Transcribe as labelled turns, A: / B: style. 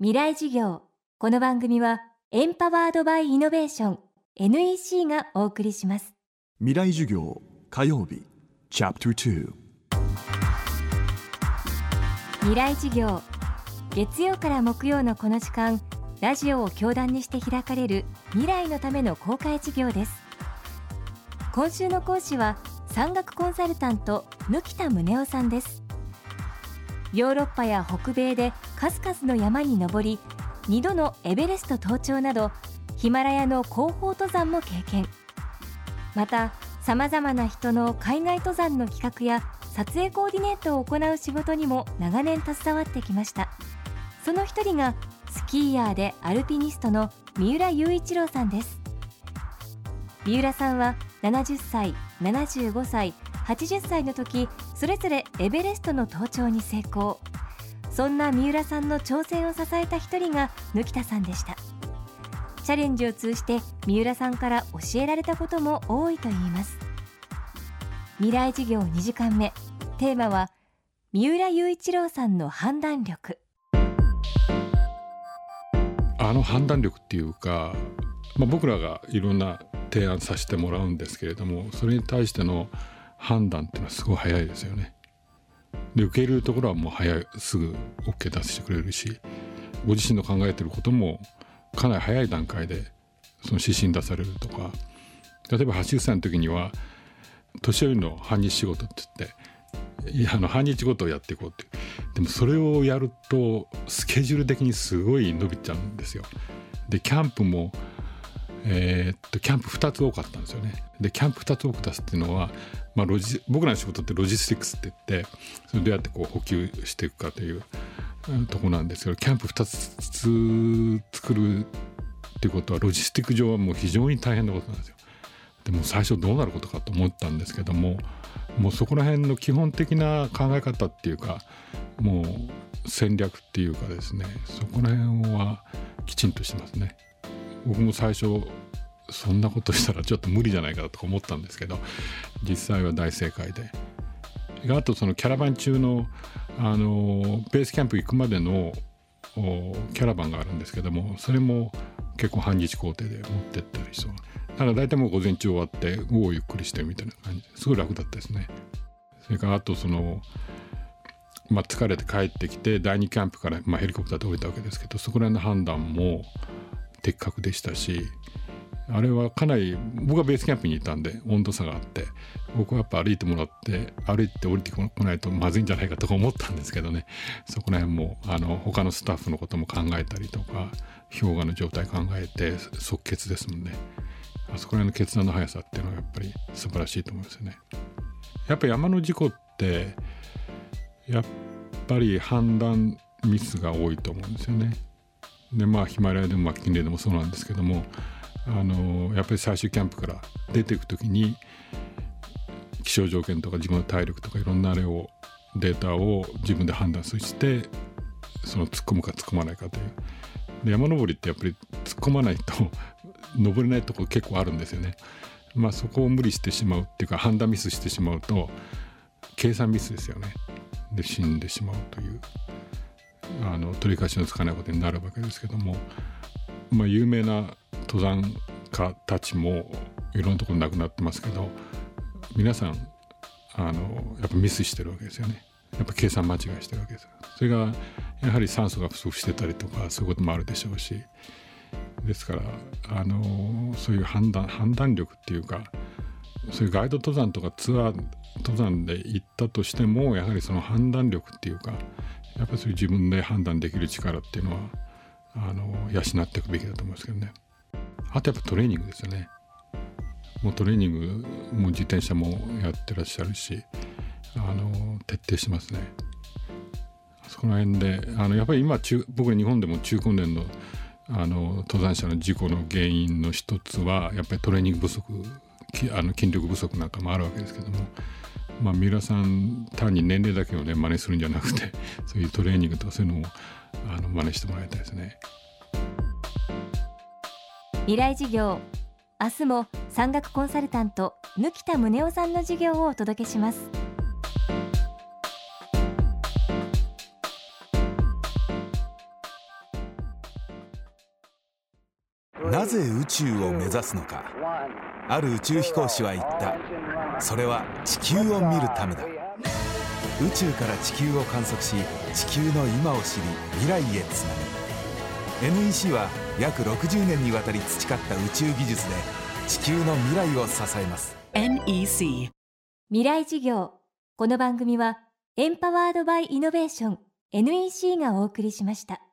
A: 未来事業。この番組はエンパワードバイイノベーション NEC がお送りします。
B: 未来授業火曜日チャプター
A: 未来事業。月曜から木曜のこの時間ラジオを教壇にして開かれる未来のための公開授業です。今週の講師は産学コンサルタント貫田宗夫さんですヨーロッパや北米で数々の山に登り2度のエベレスト登頂などヒマラヤの広報登山も経験。またさまざまな人の海外登山の企画や撮影コーディネートを行う仕事にも長年携わってきました。その一人がスキーヤーでアルピニストの三浦雄一郎さんです。三浦さんは70歳75歳80歳の時それぞれエベレストの登頂に成功。そんな三浦さんの挑戦を支えた一人が貫田さんでした。チャレンジを通じて三浦さんから教えられたことも多いといいます。未来事業2時間目。テーマは三浦雄一郎さんの判断力。
C: あの判断力っていうか、まあ、僕らがいろんな提案させてもらうんですけれどもそれに対しての判断っていうのはすごい早いですよね。で受け入れるところはもう早いすぐ OK 出してくれるしご自身の考えてることもかなり早い段階でその指針出されるとか例えば80歳の時には年寄りの半日仕事って言っていやあの半日ごとをやっていこうってでもそれをやるとスケジュール的にすごい伸びちゃうんですよ。でキャンプもえー、っとキャンプ2つ多かったんですよね。でキャンプ2つ多く出すっていうのは、まあ、ロジ僕らの仕事ってロジスティックスって言ってそれどうやってこう補給していくかというとこなんですけどキャンプ2つ作るっていうことはロジスティック上はもう非常に大変なことなんですよ。でも最初どうなることかと思ったんですけどももうそこら辺の基本的な考え方っていうかもう戦略っていうかですねそこら辺はきちんとしてますね。僕も最初そんなことしたらちょっと無理じゃないかと思ったんですけど実際は大正解で。あとそのキャラバン中のあのベースキャンプ行くまでのキャラバンがあるんですけどもそれも結構半日工程で持ってったりそう。だから大体もう午前中終わって午後ゆっくりしてみたいな感じ。ですごい楽だったですね。それからあとそのまあ疲れて帰ってきて第2キャンプから、まあ、ヘリコプターで降りたわけですけどそこら辺の判断も的確でしたしあれはかなり僕はベースキャンプにいたんで温度差があって僕はやっぱ歩いてもらって歩いて降りてこないとまずいんじゃないかとか思ったんですけどね。そこら辺もあの他のスタッフのことも考えたりとか氷河の状態考えて即決ですもんね。あそこら辺の決断の速さっていうのはやっぱり素晴らしいと思いますよね。やっぱ山の事故ってやっぱり判断ミスが多いと思うんですよね。でまあヒマラヤでもマッキンレーでもそうなんですけどもあのやっぱり最終キャンプから出ていく時に気象条件とか自分の体力とかいろんなあれをデータを自分で判断してその突っ込むか突っ込まないかというで山登りってやっぱり突っ込まないと 登れないとこ結構あるんですよね。まあ、そこを無理してしまうっていうか判断ミスしてしまうと計算ミスですよね。で死んでしまうというあの取り返しのつかないことになるわけですけども、まあ、有名な登山家たちもいろんなところ亡くなってますけど皆さんあのやっぱミスしてるわけですよね。やっぱ計算間違いしてるわけですそれがやはり酸素が不足してたりとかそういうこともあるでしょうしですからあのそういう判断判断力っていうかそういうガイド登山とかツアー登山で行ったとしてもやはりその判断力っていうかやっぱりそういう自分で判断できる力っていうのはあの養っていくべきだと思いますけどね。あとやっぱトレーニングですよね。もうトレーニングも自転車もやってらっしゃるしあの徹底しますね。その辺であのやっぱり今中僕日本でも中高年のあの登山者の事故の原因の一つはやっぱりトレーニング不足あの筋力不足なんかもあるわけですけどもまあ、三浦さん単に年齢だけをね真似するんじゃなくて そういうトレーニングとかそういうのをあの真似してもらいたいですね。
A: 未来事業。明日も山岳コンサルタント貫田宗男さんの授業をお届けします。
D: なぜ宇宙を目指すのか。ある宇宙飛行士は言った。それは地球を見るためだ。宇宙から地球を観測し地球の今を知り未来へつなぐ。NEC は約60年にわたり培った宇宙技術で地球の未来を支えます。
E: NEC
A: 未来事業。この番組はエンパワードバイイノベーション NEC がお送りしました